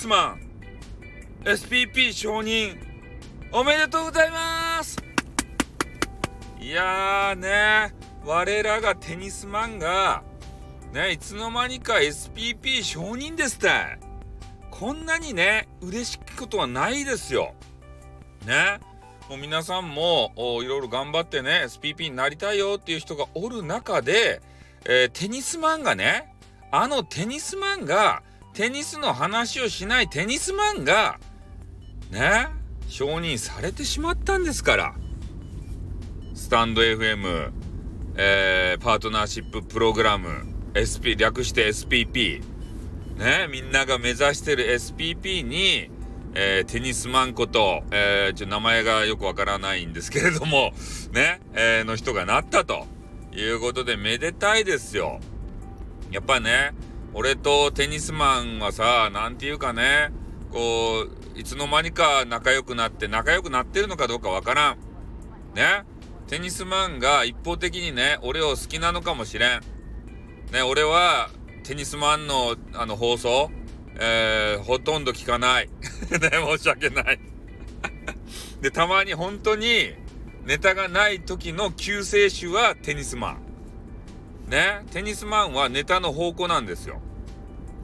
スマン。SPP 承認。おめでとうございます。いやーね。我らがテニスマンがねいつの間にか SPP 承認ですって。こんなにね嬉しいことはないですよ。ね。もう皆さんもいろいろ頑張ってね SPP になりたいよっていう人がおる中で、えー、テニスマンがねあのテニスマンがテニスの話をしないテニスマンがね承認されてしまったんですから。スタンド FM、えー、パートナーシッププログラム SP 略して SPP ねみんなが目指してる SPP に、えー、テニスマンこと、えー、ちょ名前がよくわからないんですけれどもね、えー、の人がなったということでめでたいですよ。やっぱね俺とテニスマンはさ何て言うかねこういつの間にか仲良くなって仲良くなってるのかどうかわからん。ね？テニスマンが一方的にね俺を好きなのかもしれん。ね？俺はテニスマンのあの放送、えー、ほとんど聞かない。ね？申し訳ない。でたまに本当にネタがない時の救世主はテニスマン。ね、テニスマンはネタの方向なんですよ。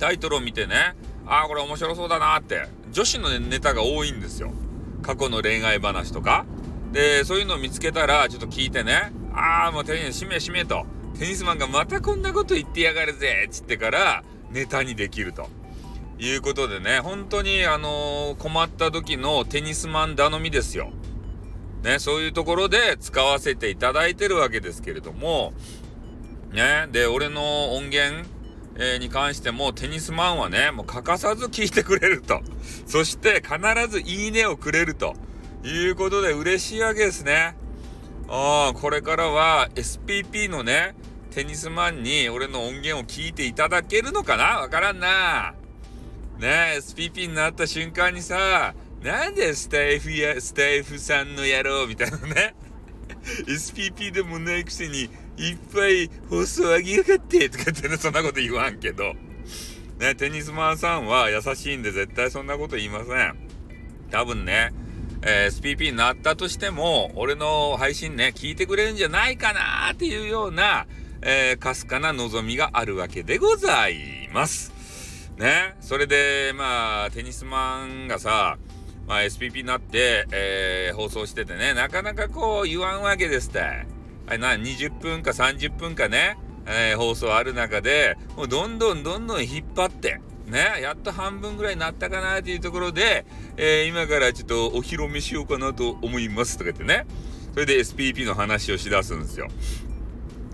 タイトルを見てね、ああ、これ面白そうだなって、女子のネタが多いんですよ。過去の恋愛話とか。で、そういうのを見つけたら、ちょっと聞いてね、ああ、もうテニス、しめしめと。テニスマンがまたこんなこと言ってやがるぜっつってから、ネタにできると。いうことでね、本当にあのー、困った時のテニスマン頼みですよ。ね、そういうところで使わせていただいてるわけですけれども、ね、で、俺の音源、えー、に関してもテニスマンはね、もう欠かさず聞いてくれると。そして必ずいいねをくれるということで嬉しいわけですね。あ、これからは SPP のね、テニスマンに俺の音源を聞いていただけるのかな？わからんな。ね SPP になった瞬間にさ、なんでスタイフや、スタイフさんの野郎みたいなね。SPP でもないくせにいっぱい放送あげやがってとかってね、そんなこと言わんけど。ね、テニスマンさんは優しいんで絶対そんなこと言いません。多分ね、えー、SPP になったとしても、俺の配信ね、聞いてくれるんじゃないかなっていうような、えー、かすかな望みがあるわけでございます。ね、それで、まあ、テニスマンがさ、まあ、SPP になって、えー、放送しててね、なかなかこう言わんわけですって。あな、20分か30分かね、えー、放送ある中で、もうどんどんどんどん引っ張って、ね、やっと半分ぐらいになったかなっていうところで、えー、今からちょっとお披露目しようかなと思いますとか言ってね、それで SPP の話をしだすんですよ。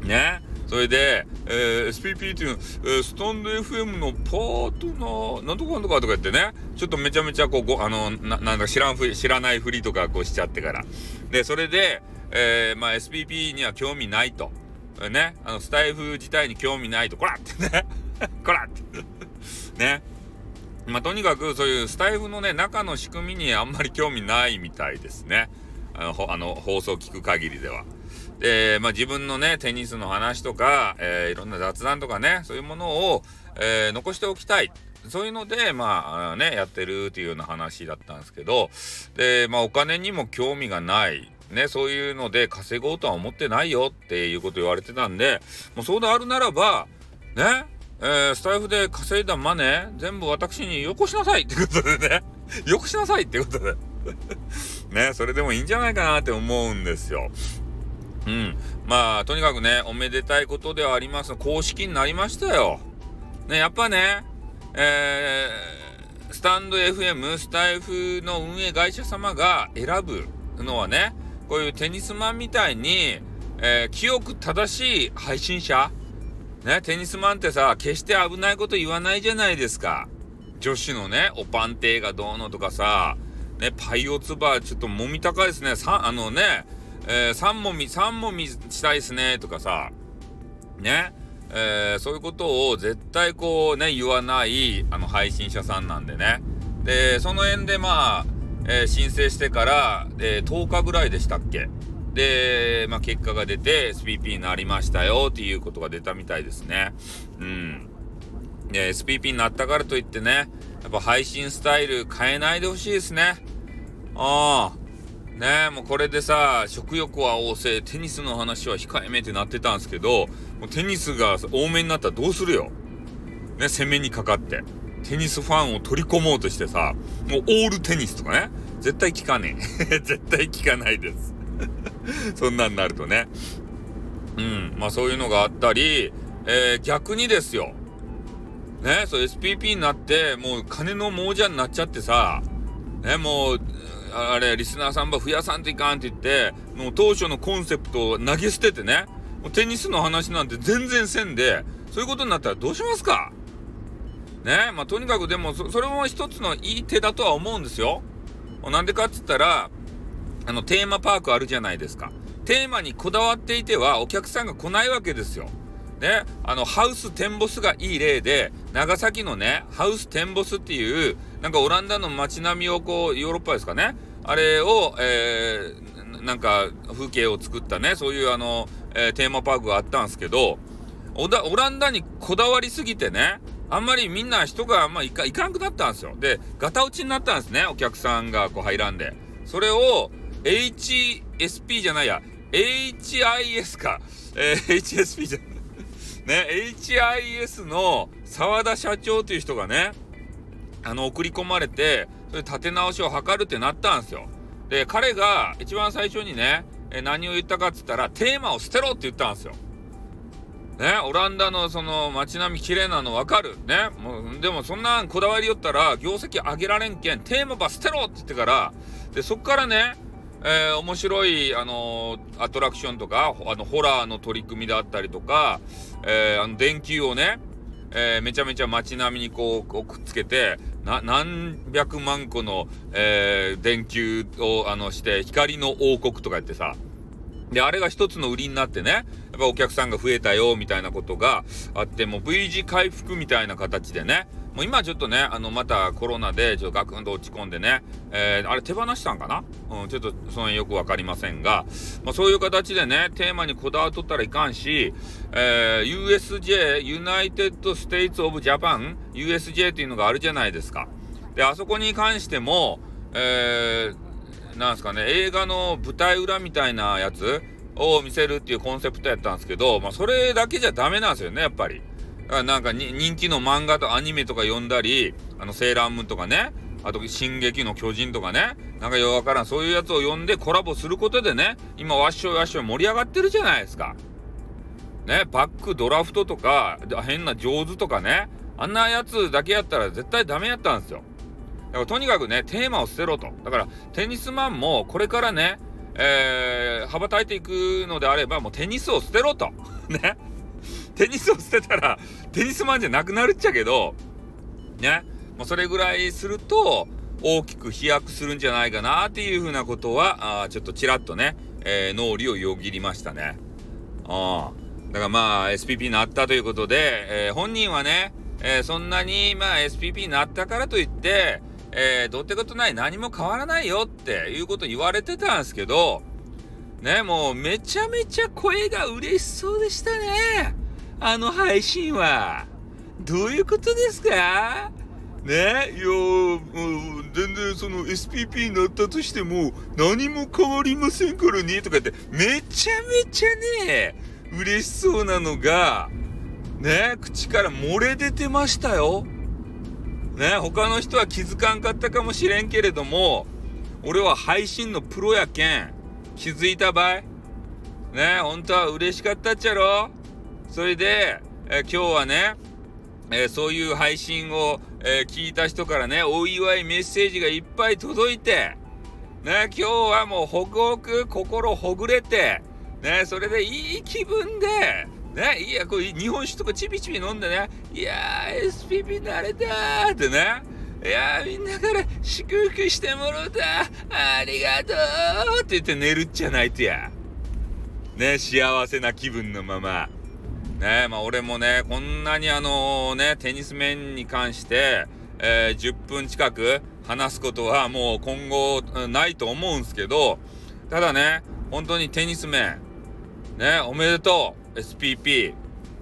ね。それで、えー、SPP っていう、えー、スタンド FM のパートナー、なんとかなんとかとか言ってね、ちょっとめちゃめちゃこう、ごあの、ななんだ知らんふ、知らないふりとかこうしちゃってから。で、それで、えー、まあ SPP には興味ないと。ね、あの、スタイフ自体に興味ないと、こらってね、こらってね。まあ、とにかくそういうスタイフのね、中の仕組みにあんまり興味ないみたいですね。あの、あの放送聞く限りでは。で、まあ、自分のね、テニスの話とか、えー、いろんな雑談とかね、そういうものを、えー、残しておきたい。そういうので、まあ、ね、やってるっていうような話だったんですけど、で、まあ、お金にも興味がない。ね、そういうので稼ごうとは思ってないよっていうこと言われてたんで、もうそうであるならば、ね、えー、スタイフで稼いだマネー、全部私によこしなさいってことでね、よこしなさいってことで ね、それでもいいんじゃないかなって思うんですよ。うん。まあ、とにかくね、おめでたいことではあります。公式になりましたよ。ね、やっぱね、えー、スタンド FM、スタイフの運営会社様が選ぶのはね、こういうテニスマンみたいに、えー、清く正しい配信者？ね、テニスマンってさ、決して危ないこと言わないじゃないですか。女子のね、おパンテーがどうのとかさ、ね、パイオツバーちょっともみ高いですね。さ、あのね、えー、3もみ、3もみしたいですね、とかさ、ね、えー、そういうことを絶対こうね、言わない、あの、配信者さんなんでね。で、その辺でまあ、えー、申請してから、えー、10日ぐらいでしたっけ？で、まあ、結果が出て SPP になりましたよっていうことが出たみたいですね。うん。え SPP になったからといってね、やっぱ配信スタイル変えないでほしいですね。ああ。ねもうこれでさ、食欲は旺盛、テニスの話は控えめってなってたんですけど、もうテニスが多めになったらどうするよ？ね、攻めにかかって。テニスファンを取り込もうとしてさ、もうオールテニスとかね、絶対聞かねえ。絶対聞かないです そんなんなるとね。うん、まあそういうのがあったり、えー、逆にですよ。ね、そう SPP になって、もう金の亡者になっちゃってさ、ね、もう、あれ、リスナーさんば増やさんといかんって言って、もう当初のコンセプトを投げ捨ててね、もうテニスの話なんて全然せんで、そういうことになったらどうしますか？ね、まあとにかくでもそ、それも一つのいい手だとは思うんですよ。なんでかって言ったら、あの、テーマパークあるじゃないですか。テーマにこだわっていてはお客さんが来ないわけですよ。ね、あの、ハウステンボスがいい例で、長崎のね、ハウステンボスっていう、なんかオランダの街並みをこう、ヨーロッパですかね、あれを、えー、なんか風景を作ったね、そういうあの、えー、テーマパークがあったんですけど、オランダにこだわりすぎてね、あんまりみんな人がまあんま行か行かんくなったんですよ。で、ガタ落ちになったんですね、お客さんがこう入らんで。それを、HSP じゃないや、HIS か。えー、HSP じゃない。ね、HIS の沢田社長という人がね、あの、送り込まれて、それ立て直しを図るってなったんですよ。で、彼が一番最初にね、え何を言ったかっつったら、テーマを捨てろって言ったんですよ。ね、オランダのその街並み綺麗なの分かる。ね、もう、でもそんなこだわりよったら、業績上げられんけん、テーマば捨てろって言ってから、で、そっからね、えー、面白い、あのー、アトラクションとか、あの、ホラーの取り組みだったりとか、えー、あの、電球をね、え、めちゃめちゃ街並みにこう、くっつけて、な、何百万個の、え、電球を、あの、して、光の王国とか言ってさ、で、あれが一つの売りになってね、やっぱお客さんが増えたよ、みたいなことがあって、もう V 字回復みたいな形でね、もう今ちょっとね、あの、またコロナでちょっとガクンと落ち込んでね、えー、あれ手放したんかな？うん、ちょっとその辺よくわかりませんが、まあそういう形でね、テーマにこだわっとったらいかんし、えー、USJ、United States of Japan、USJ っていうのがあるじゃないですか。で、あそこに関しても、えー、なんすかね、映画の舞台裏みたいなやつを見せるっていうコンセプトやったんですけど、まあそれだけじゃダメなんですよね、やっぱり。だからなんか人気の漫画とアニメとか読んだり、あの、セーラームーンとかね、あと、進撃の巨人とかね、なんかよくわからん、そういうやつを読んでコラボすることでね、今、わっしょいわっしょい盛り上がってるじゃないですか。ね、バックドラフトとか、変な上手とかね、あんなやつだけやったら絶対ダメやったんですよ。だからとにかくね、テーマを捨てろと。だから、テニスマンもこれからね、えー、羽ばたいていくのであれば、もうテニスを捨てろと。ね。テニスを捨てたら、テニスマンじゃなくなるっちゃけど、ね、もうそれぐらいすると、大きく飛躍するんじゃないかなっていうふうなことは、あちょっとちらっとね、えー、脳裏をよぎりましたね。あだからまあ、SPP になったということで、えー、本人はね、えー、そんなに、まあ、SPP になったからといって、えー、どうってことない何も変わらないよっていうこと言われてたんですけど、ね、もうめちゃめちゃ声が嬉しそうでしたね。あの配信は。どういうことですか？ねいやもう全然その SPP になったとしても何も変わりませんからねとかってめちゃめちゃね嬉しそうなのがね口から漏れ出てましたよ。ね他の人は気づかんかったかもしれんけれども俺は配信のプロやけん気づいたばい。ね本当は嬉しかったっちゃろ。それで、え、今日はね、えー、そういう配信を、えー、聞いた人からね、お祝いメッセージがいっぱい届いて、ね、今日はもうほくほく心ほぐれて、ね、それでいい気分で、ね、いや、こう日本酒とかちびちび飲んでね、いやー、SPP 慣れたーってね、いやー、みんなから祝福してもろうたありがとうって言って寝るっちゃないとや。ね、幸せな気分のまま。ねまあ俺もね、こんなにあのね、テニス面に関して、えー、10分近く話すことはもう今後ないと思うんすけど、ただね、本当にテニス面、ね、おめでとう !SPP。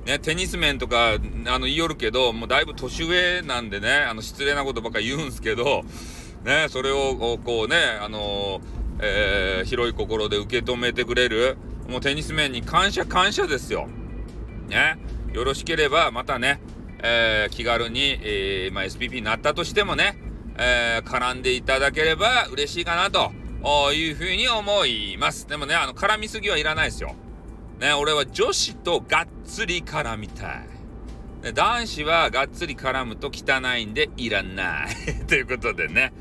ね、テニス面とか、あの、言いよるけど、もうだいぶ年上なんでね、あの、失礼なことばっか言うんすけど、ね、それを、こうね、あのえー、広い心で受け止めてくれる、もうテニス面に感謝感謝ですよ。ね、よろしければ、またね、えー、気軽に、えー、まあ、SPP になったとしてもね、えー、絡んでいただければ嬉しいかなというふうに思います。でもね、あの、絡みすぎはいらないですよ。ね、俺は女子とがっつり絡みたい。男子はがっつり絡むと汚いんでいらない ということでね。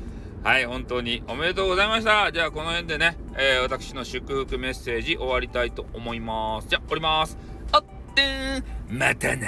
はい、本当におめでとうございました。じゃあ、この辺でね、えー、私の祝福メッセージ終わりたいと思います。じゃあ、おります。あってん、またな。